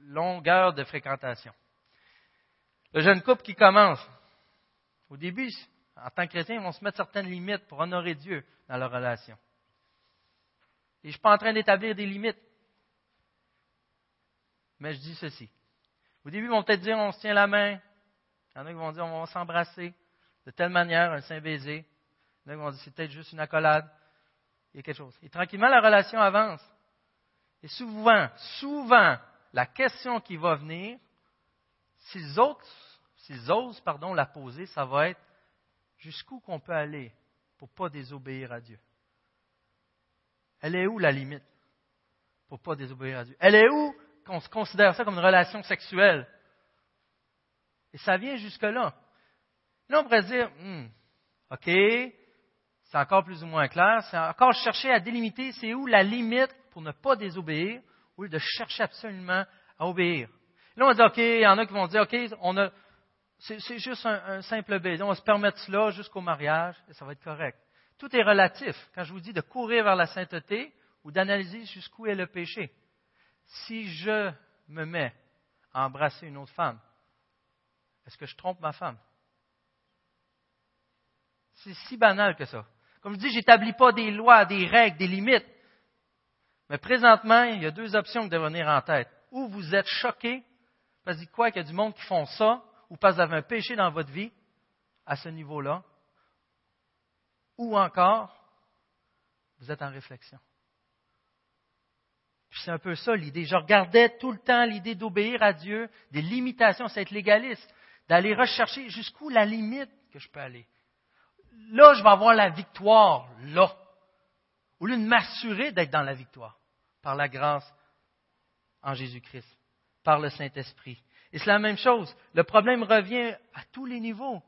longueur de fréquentation. Le jeune couple qui commence, au début, en tant que chrétien, ils vont se mettre certaines limites pour honorer Dieu dans leur relation. Et je ne suis pas en train d'établir des limites. Mais je dis ceci. Au début, ils vont peut-être dire on se tient la main. Il y en a qui vont dire on va s'embrasser de telle manière, un saint baiser. Il y en a qui vont dire c'est peut-être juste une accolade. Il y a quelque chose. Et tranquillement, la relation avance. Et souvent, souvent, la question qui va venir, s'ils osent, osent la poser, ça va être jusqu'où qu'on peut aller pour ne pas désobéir à Dieu? Elle est où la limite pour ne pas désobéir à Dieu? Elle est où qu'on se considère ça comme une relation sexuelle? Et ça vient jusque-là. Là, on pourrait dire, hmm, OK, c'est encore plus ou moins clair, c'est encore chercher à délimiter c'est où la limite pour ne pas désobéir, au lieu de chercher absolument à obéir. Là, on va dire, OK, il y en a qui vont dire, OK, on a, c'est, juste un, simple baiser, on va se permettre cela jusqu'au mariage, et ça va être correct. Tout est relatif. Quand je vous dis de courir vers la sainteté ou d'analyser jusqu'où est le péché, si je me mets à embrasser une autre femme, est-ce que je trompe ma femme? C'est si banal que ça. Comme je dis, j'établis pas des lois, des règles, des limites. Mais présentement, il y a deux options qui doivent venir en tête. Ou vous êtes choqué, parce que quoi qu'il y a du monde qui font ça, ou parce que vous avez un péché dans votre vie, à ce niveau-là, ou encore, vous êtes en réflexion. c'est un peu ça l'idée. Je regardais tout le temps l'idée d'obéir à Dieu, des limitations, c'est être légaliste, d'aller rechercher jusqu'où la limite que je peux aller. Là, je vais avoir la victoire, là au lieu de m'assurer d'être dans la victoire par la grâce en Jésus-Christ, par le Saint-Esprit. Et c'est la même chose. Le problème revient à tous les niveaux.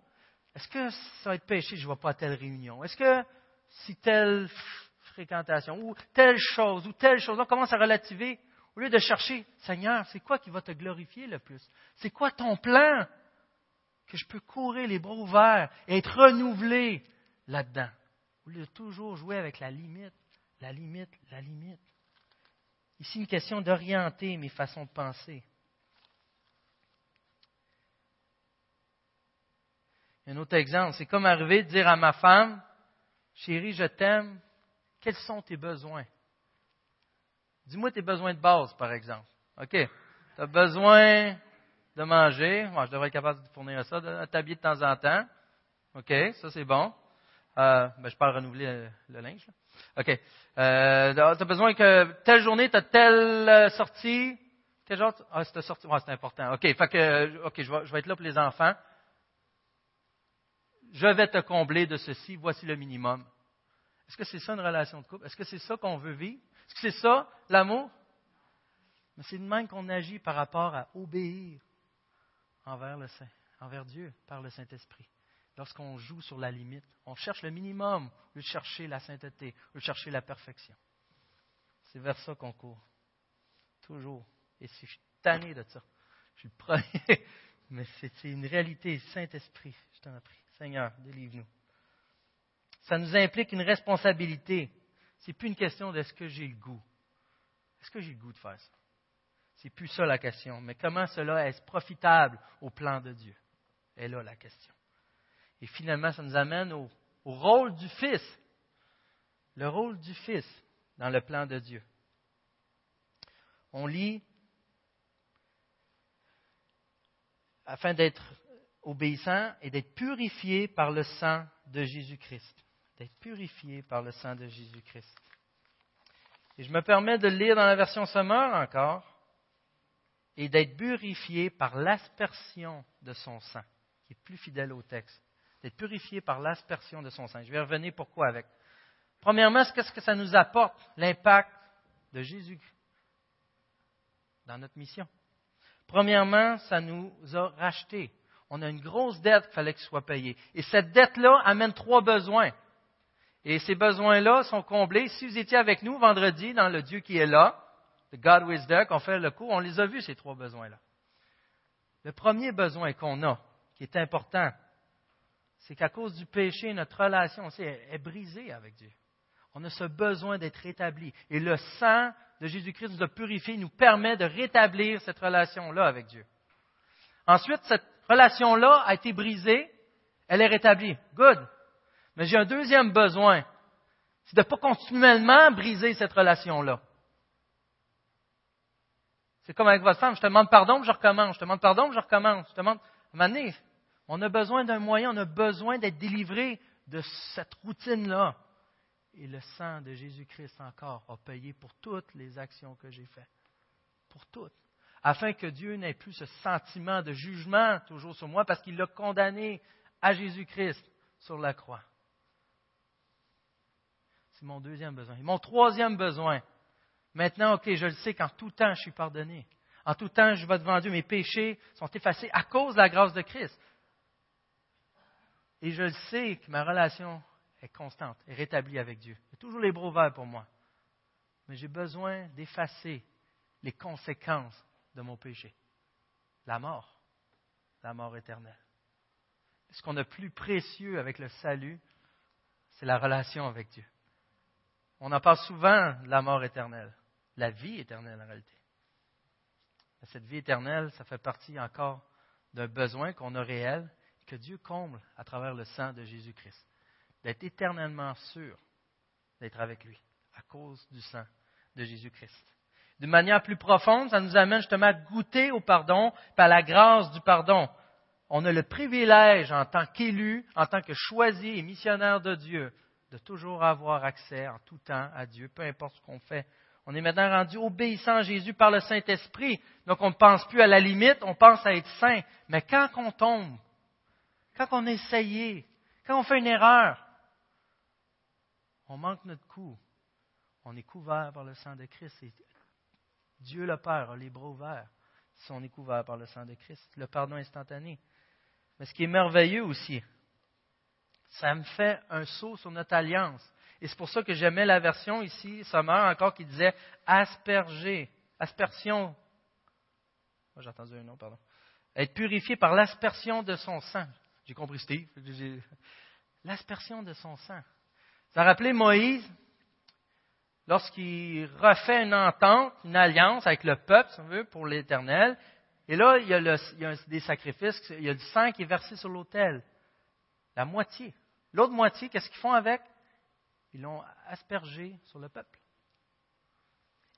Est-ce que ça va être péché, je ne vais pas à telle réunion? Est-ce que si telle fréquentation, ou telle chose, ou telle chose, on commence à relativer, au lieu de chercher, Seigneur, c'est quoi qui va te glorifier le plus? C'est quoi ton plan? Que je peux courir les bras ouverts et être renouvelé là-dedans? Au lieu de toujours jouer avec la limite, la limite, la limite. Ici, une question d'orienter mes façons de penser. Un autre exemple, c'est comme arriver de dire à ma femme, chérie, je t'aime, quels sont tes besoins? Dis-moi tes besoins de base, par exemple. OK. Tu as besoin de manger. Moi, je devrais être capable de fournir ça, de t'habiller de temps en temps. OK, ça c'est bon. Euh, ben, je parle renouveler le, linge. OK. Euh, tu as besoin que telle journée, tu as telle euh, sortie. Quel genre? Ah, c'est sortie. c'est important. OK. Fait que, OK, je vais, je vais être là pour les enfants je vais te combler de ceci, voici le minimum. Est-ce que c'est ça une relation de couple? Est-ce que c'est ça qu'on veut vivre? Est-ce que c'est ça l'amour? Mais c'est de même qu'on agit par rapport à obéir envers, le Saint, envers Dieu par le Saint-Esprit. Lorsqu'on joue sur la limite, on cherche le minimum de chercher la sainteté, de chercher la perfection. C'est vers ça qu'on court. Toujours. Et si je suis tanné de ça, je suis le premier. Mais c'est une réalité, Saint-Esprit, je t'en prie. Seigneur, délivre-nous. Ça nous implique une responsabilité. Ce n'est plus une question de est-ce que j'ai le goût. Est-ce que j'ai le goût de faire ça? C'est plus ça la question. Mais comment cela est profitable au plan de Dieu? est là la question. Et finalement, ça nous amène au, rôle du Fils. Le rôle du Fils dans le plan de Dieu. On lit afin d'être obéissant et d'être purifié par le sang de Jésus-Christ. D'être purifié par le sang de Jésus-Christ. Et je me permets de lire dans la version Sommer encore, et d'être purifié par l'aspersion de son sang, qui est plus fidèle au texte. D'être purifié par l'aspersion de son sang. Je vais revenir pourquoi avec. Premièrement, qu'est-ce que ça nous apporte, l'impact de Jésus dans notre mission? Premièrement, ça nous a rachetés on a une grosse dette qu'il fallait qu'il soit payée. Et cette dette-là amène trois besoins. Et ces besoins-là sont comblés. Si vous étiez avec nous vendredi dans le Dieu qui est là, The God is there, qu'on fait le cours, on les a vus, ces trois besoins-là. Le premier besoin qu'on a, qui est important, c'est qu'à cause du péché, notre relation aussi est brisée avec Dieu. On a ce besoin d'être rétabli. Et le sang de Jésus-Christ nous a nous permet de rétablir cette relation-là avec Dieu. Ensuite, cette relation-là a été brisée, elle est rétablie. Good. Mais j'ai un deuxième besoin. C'est de ne pas continuellement briser cette relation-là. C'est comme avec votre femme, je te demande pardon, je recommence. Je te demande pardon, je recommence. Je te demande, Mané, on a besoin d'un moyen, on a besoin d'être délivré de cette routine-là. Et le sang de Jésus-Christ encore a payé pour toutes les actions que j'ai faites. Pour toutes afin que Dieu n'ait plus ce sentiment de jugement toujours sur moi, parce qu'il l'a condamné à Jésus-Christ sur la croix. C'est mon deuxième besoin. Et mon troisième besoin, maintenant, ok, je le sais qu'en tout temps, je suis pardonné. En tout temps, je vais devant Dieu, mes péchés sont effacés à cause de la grâce de Christ. Et je le sais que ma relation est constante, est rétablie avec Dieu. Il y a toujours les bras ouverts pour moi. Mais j'ai besoin d'effacer les conséquences de mon péché. La mort, la mort éternelle. Ce qu'on a plus précieux avec le salut, c'est la relation avec Dieu. On en parle souvent de la mort éternelle, la vie éternelle en réalité. Cette vie éternelle, ça fait partie encore d'un besoin qu'on a réel, que Dieu comble à travers le sang de Jésus-Christ. D'être éternellement sûr d'être avec lui à cause du sang de Jésus-Christ d'une manière plus profonde, ça nous amène justement à goûter au pardon, par la grâce du pardon. On a le privilège en tant qu'élu, en tant que choisi et missionnaire de Dieu, de toujours avoir accès en tout temps à Dieu, peu importe ce qu'on fait. On est maintenant rendu obéissant à Jésus par le Saint-Esprit. Donc on ne pense plus à la limite, on pense à être saint. Mais quand on tombe, quand on a essayé, quand on fait une erreur, on manque notre coup. On est couvert par le sang de Christ Dieu le Père a les bras ouverts si on est couvert par le sang de Christ. Le pardon instantané. Mais ce qui est merveilleux aussi, ça me fait un saut sur notre alliance. Et c'est pour ça que j'aimais la version ici, sommaire encore, qui disait asperger, aspersion. Moi, j'ai entendu un nom, pardon. Être purifié par l'aspersion de son sang. J'ai compris Steve. L'aspersion de son sang. Ça rappelait Moïse, lorsqu'il refait une entente, une alliance avec le peuple, si on veut, pour l'Éternel. Et là, il y, a il y a des sacrifices, il y a du sang qui est versé sur l'autel. La moitié. L'autre moitié, qu'est-ce qu'ils font avec? Ils l'ont aspergé sur le peuple.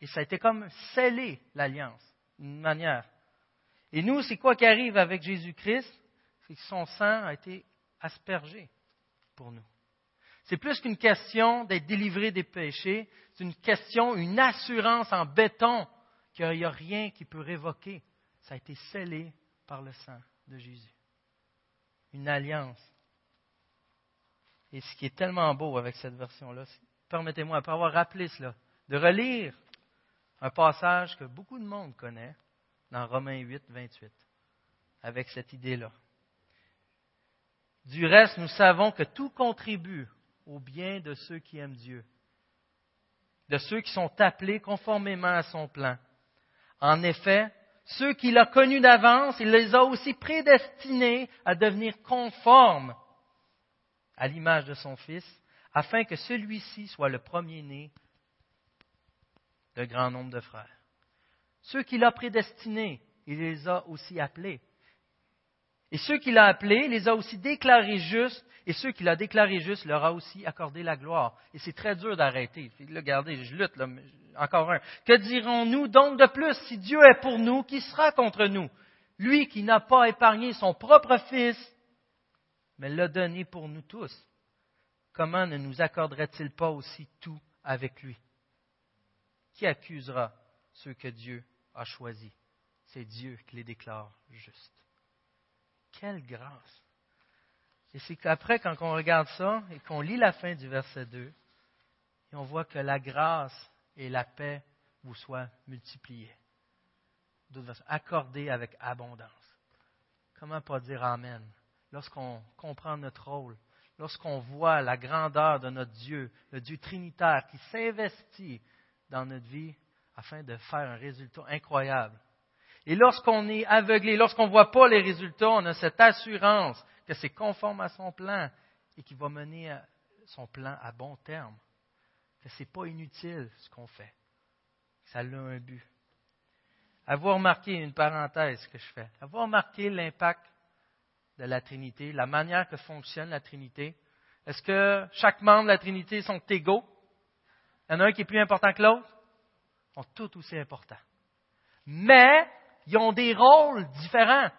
Et ça a été comme sceller l'alliance, d'une manière. Et nous, c'est quoi qui arrive avec Jésus-Christ? Que son sang a été aspergé pour nous. C'est plus qu'une question d'être délivré des péchés, c'est une question, une assurance en béton qu'il n'y a rien qui peut révoquer. Ça a été scellé par le sang de Jésus. Une alliance et ce qui est tellement beau avec cette version-là, permettez-moi, après avoir rappelé cela, de relire un passage que beaucoup de monde connaît dans Romains 8, 28, avec cette idée-là. Du reste, nous savons que tout contribue au bien de ceux qui aiment Dieu, de ceux qui sont appelés conformément à son plan. En effet, ceux qu'il a connus d'avance, il les a aussi prédestinés à devenir conformes à l'image de son Fils, afin que celui-ci soit le premier-né de grand nombre de frères. Ceux qu'il a prédestinés, il les a aussi appelés. Et ceux qu'il a appelés, les a aussi déclarés justes, et ceux qu'il a déclarés justes leur a aussi accordé la gloire. Et c'est très dur d'arrêter. Regardez, je lutte, là, encore un. Que dirons-nous donc de plus Si Dieu est pour nous, qui sera contre nous? Lui qui n'a pas épargné son propre Fils, mais l'a donné pour nous tous, comment ne nous accorderait-il pas aussi tout avec lui? Qui accusera ceux que Dieu a choisis? C'est Dieu qui les déclare justes. Quelle grâce Et c'est qu'après, quand on regarde ça et qu'on lit la fin du verset 2, et on voit que la grâce et la paix vous soient multipliées. Accordées avec abondance. Comment pas dire Amen? Lorsqu'on comprend notre rôle, lorsqu'on voit la grandeur de notre Dieu, le Dieu trinitaire qui s'investit dans notre vie afin de faire un résultat incroyable. Et lorsqu'on est aveuglé, lorsqu'on ne voit pas les résultats, on a cette assurance que c'est conforme à son plan et qu'il va mener son plan à bon terme, que ce n'est pas inutile ce qu'on fait, ça a un but. Avoir remarqué une parenthèse que je fais, avoir remarqué l'impact de la Trinité, la manière que fonctionne la Trinité. Est-ce que chaque membre de la Trinité sont égaux? Il y en a un qui est plus important que l'autre? Ils sont tous aussi importants. Mais ils ont des rôles différents.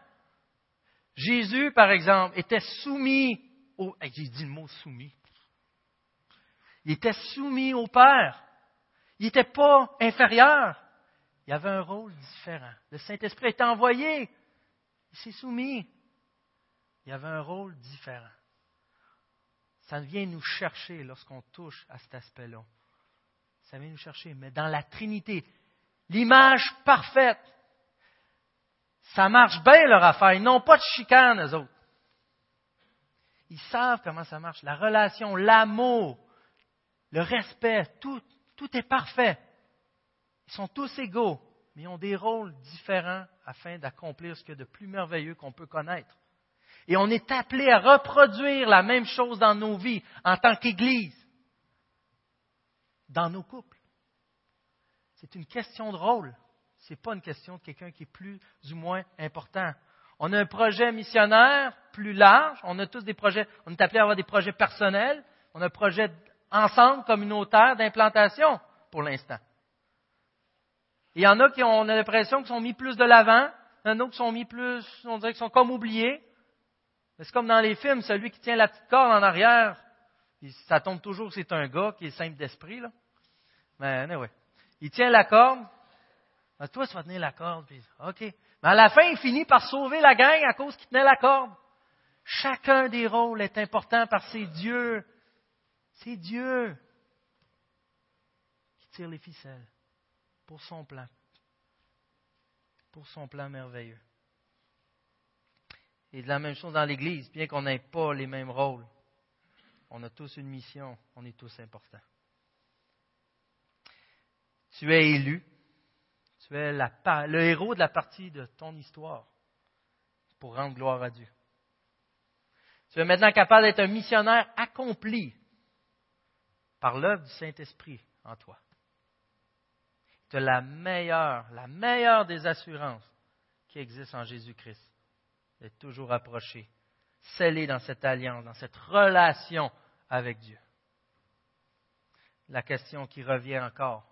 Jésus, par exemple, était soumis au. J'ai dit le mot soumis. Il était soumis au Père. Il n'était pas inférieur. Il avait un rôle différent. Le Saint-Esprit était envoyé. Il s'est soumis il avait un rôle différent. Ça vient nous chercher lorsqu'on touche à cet aspect-là. Ça vient nous chercher. Mais dans la Trinité, l'image parfaite, ça marche bien leur affaire. Ils n'ont pas de chicane, eux autres. Ils savent comment ça marche. La relation, l'amour, le respect, tout, tout est parfait. Ils sont tous égaux, mais ils ont des rôles différents afin d'accomplir ce a de plus merveilleux qu'on peut connaître. Et on est appelé à reproduire la même chose dans nos vies en tant qu'Église, dans nos couples. C'est une question de rôle. N'est pas une question de quelqu'un qui est plus ou moins important. On a un projet missionnaire plus large. On a tous des projets. On est appelé à avoir des projets personnels. On a un projet ensemble, communautaire, d'implantation pour l'instant. Il y en a qui ont, on a l'impression qu'ils sont mis plus de l'avant. Il y en a qui sont mis plus, on dirait qu'ils sont comme oubliés. C'est comme dans les films, celui qui tient la petite corde en arrière, ça tombe toujours, c'est un gars qui est simple d'esprit, là. Mais, anyway. Il tient la corde. Ben, toi, tu vas tenir la corde, OK. Mais à la fin, il finit par sauver la gang à cause qu'il tenait la corde. Chacun des rôles est important par c'est Dieu. C'est Dieu qui tire les ficelles pour son plan. pour son plan merveilleux. Et de la même chose dans l'Église, bien qu'on n'ait pas les mêmes rôles, on a tous une mission, on est tous importants. Tu es élu, tu es le héros de la partie de ton histoire pour rendre gloire à Dieu. Tu es maintenant capable d'être un missionnaire accompli par l'œuvre du Saint-Esprit en toi. Tu as la meilleure, la meilleure des assurances qui existe en Jésus-Christ d'être toujours approché, scellé dans cette alliance, dans cette relation avec Dieu. La question qui revient encore,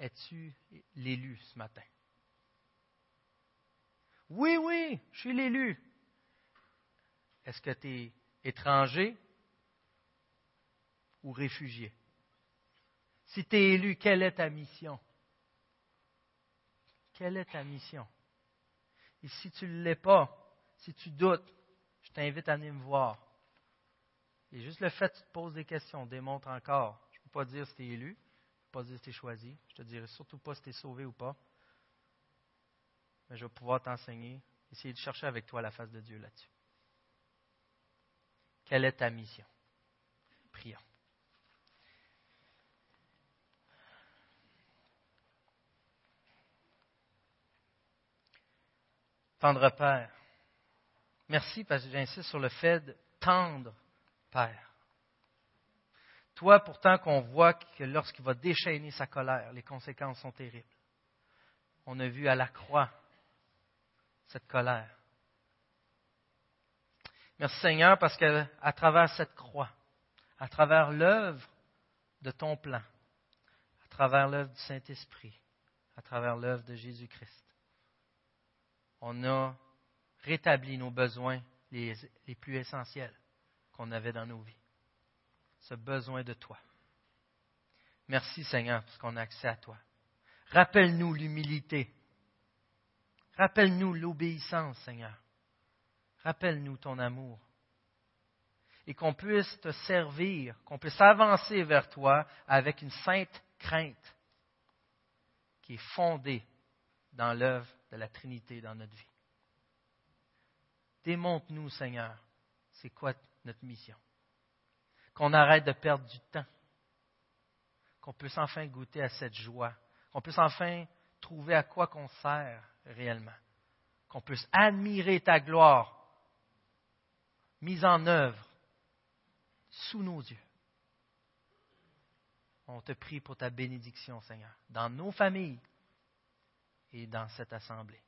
es-tu l'élu ce matin? Oui, oui, je suis l'élu. Est-ce que tu es étranger ou réfugié? Si tu es élu, quelle est ta mission? Quelle est ta mission? Et si tu ne l'es pas, si tu doutes, je t'invite à venir me voir. Et juste le fait que tu te poses des questions démontre encore. Je ne peux pas dire si tu es élu, pas dire si tu es choisi. Je te dirai surtout pas si tu es sauvé ou pas. Mais je vais pouvoir t'enseigner, essayer de chercher avec toi la face de Dieu là-dessus. Quelle est ta mission? Prions. Tendre Père, merci parce que j'insiste sur le fait de tendre Père. Toi, pourtant, qu'on voit que lorsqu'il va déchaîner sa colère, les conséquences sont terribles. On a vu à la croix cette colère. Merci Seigneur parce qu'à travers cette croix, à travers l'œuvre de ton plan, à travers l'œuvre du Saint-Esprit, à travers l'œuvre de Jésus-Christ, on a rétabli nos besoins les, plus essentiels qu'on avait dans nos vies. Ce besoin de toi. Merci Seigneur parce qu'on a accès à toi. Rappelle-nous l'humilité. Rappelle-nous l'obéissance, Seigneur. Rappelle-nous ton amour. Et qu'on puisse te servir, qu'on puisse avancer vers toi avec une sainte crainte qui est fondée dans l'œuvre de la Trinité dans notre vie. Démontre-nous, Seigneur, c'est quoi notre mission. Qu'on arrête de perdre du temps. Qu'on puisse enfin goûter à cette joie. Qu'on puisse enfin trouver à quoi qu'on sert réellement. Qu'on puisse admirer ta gloire mise en œuvre sous nos yeux. On te prie pour ta bénédiction, Seigneur, dans nos familles, et dans cette assemblée.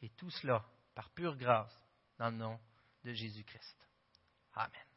Et tout cela par pure grâce dans le nom de Jésus-Christ. Amen.